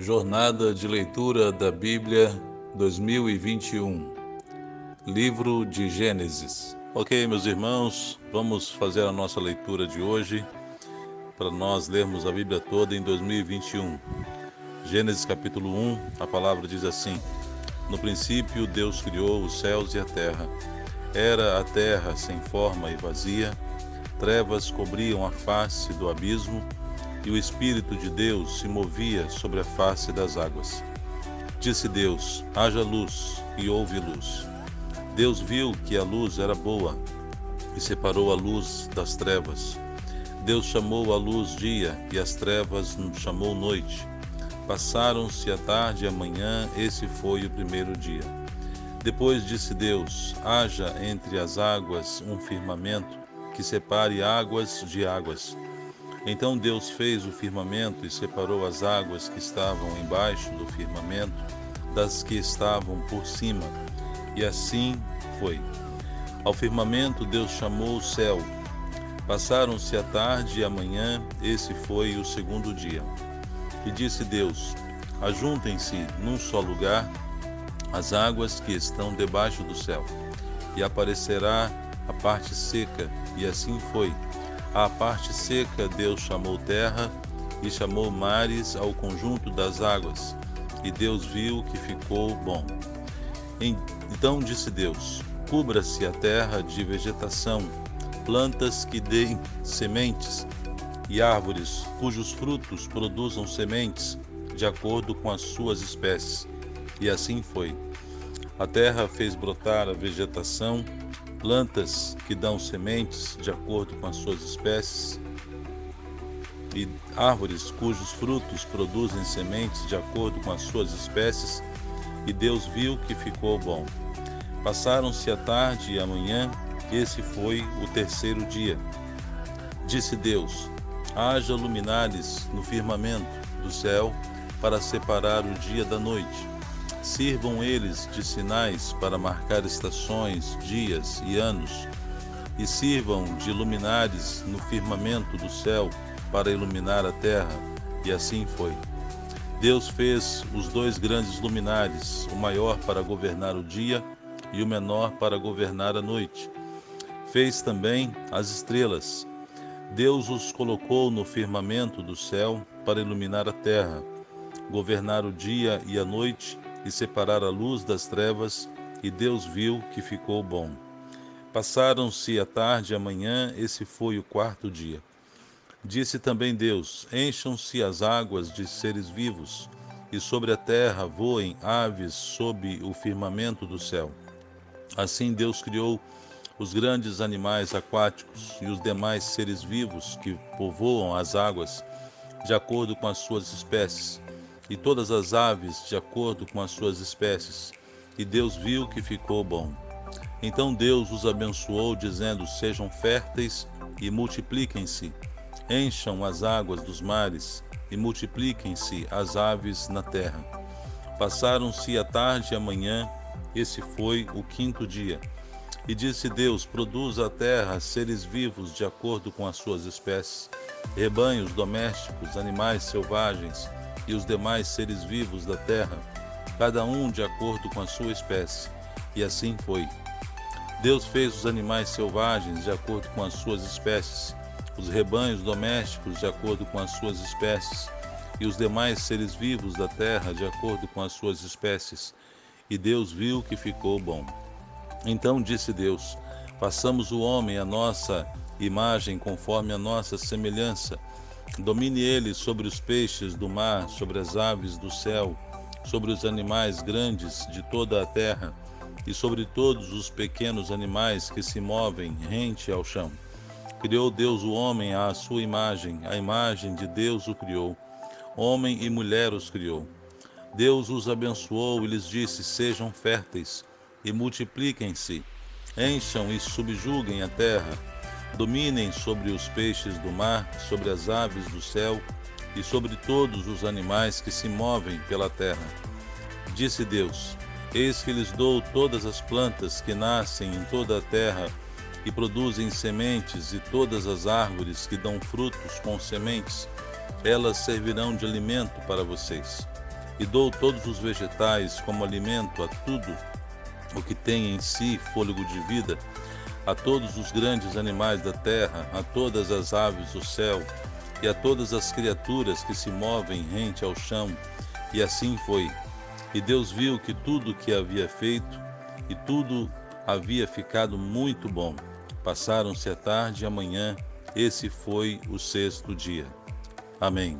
Jornada de Leitura da Bíblia 2021 Livro de Gênesis. Ok, meus irmãos, vamos fazer a nossa leitura de hoje para nós lermos a Bíblia toda em 2021. Gênesis capítulo 1, a palavra diz assim: No princípio, Deus criou os céus e a terra. Era a terra sem forma e vazia, trevas cobriam a face do abismo e o Espírito de Deus se movia sobre a face das águas. Disse Deus: haja luz, e houve luz. Deus viu que a luz era boa e separou a luz das trevas. Deus chamou a luz dia e as trevas chamou noite. Passaram-se a tarde e a manhã, esse foi o primeiro dia. Depois disse Deus: haja entre as águas um firmamento que separe águas de águas. Então Deus fez o firmamento e separou as águas que estavam embaixo do firmamento das que estavam por cima. E assim foi. Ao firmamento Deus chamou o céu. Passaram-se a tarde e a manhã, esse foi o segundo dia. E disse Deus: Ajuntem-se num só lugar as águas que estão debaixo do céu, e aparecerá a parte seca, e assim foi. À parte seca, Deus chamou terra e chamou mares ao conjunto das águas. E Deus viu que ficou bom. Então disse Deus: Cubra-se a terra de vegetação, plantas que deem sementes e árvores cujos frutos produzam sementes de acordo com as suas espécies. E assim foi. A terra fez brotar a vegetação plantas que dão sementes de acordo com as suas espécies e árvores cujos frutos produzem sementes de acordo com as suas espécies, e Deus viu que ficou bom. Passaram-se a tarde e a manhã, esse foi o terceiro dia. Disse Deus: Haja luminares no firmamento do céu para separar o dia da noite Sirvam eles de sinais para marcar estações, dias e anos, e sirvam de luminares no firmamento do céu para iluminar a terra. E assim foi. Deus fez os dois grandes luminares, o maior para governar o dia e o menor para governar a noite. Fez também as estrelas. Deus os colocou no firmamento do céu para iluminar a terra, governar o dia e a noite e separar a luz das trevas, e Deus viu que ficou bom. Passaram-se a tarde e a manhã, esse foi o quarto dia. Disse também Deus: Encham-se as águas de seres vivos, e sobre a terra voem aves sob o firmamento do céu. Assim Deus criou os grandes animais aquáticos e os demais seres vivos que povoam as águas, de acordo com as suas espécies e todas as aves de acordo com as suas espécies. E Deus viu que ficou bom. Então Deus os abençoou, dizendo: Sejam férteis e multipliquem-se, encham as águas dos mares e multipliquem-se as aves na terra. Passaram-se a tarde e a manhã, esse foi o quinto dia. E disse Deus: Produza a terra seres vivos de acordo com as suas espécies, rebanhos domésticos, animais selvagens e os demais seres vivos da terra, cada um de acordo com a sua espécie. E assim foi. Deus fez os animais selvagens de acordo com as suas espécies, os rebanhos domésticos de acordo com as suas espécies, e os demais seres vivos da terra de acordo com as suas espécies. E Deus viu que ficou bom. Então disse Deus: Façamos o homem a nossa imagem conforme a nossa semelhança Domine ele sobre os peixes do mar, sobre as aves do céu, sobre os animais grandes de toda a terra e sobre todos os pequenos animais que se movem rente ao chão. Criou Deus o homem à sua imagem, a imagem de Deus o criou. Homem e mulher os criou. Deus os abençoou e lhes disse: Sejam férteis e multipliquem-se, encham e subjuguem a terra Dominem sobre os peixes do mar, sobre as aves do céu e sobre todos os animais que se movem pela terra. Disse Deus: Eis que lhes dou todas as plantas que nascem em toda a terra e produzem sementes, e todas as árvores que dão frutos com sementes, elas servirão de alimento para vocês. e dou todos os vegetais como alimento a tudo o que tem em si fôlego de vida, a todos os grandes animais da terra, a todas as aves do céu e a todas as criaturas que se movem rente ao chão. E assim foi. E Deus viu que tudo que havia feito e tudo havia ficado muito bom. Passaram-se a tarde e a manhã, esse foi o sexto dia. Amém.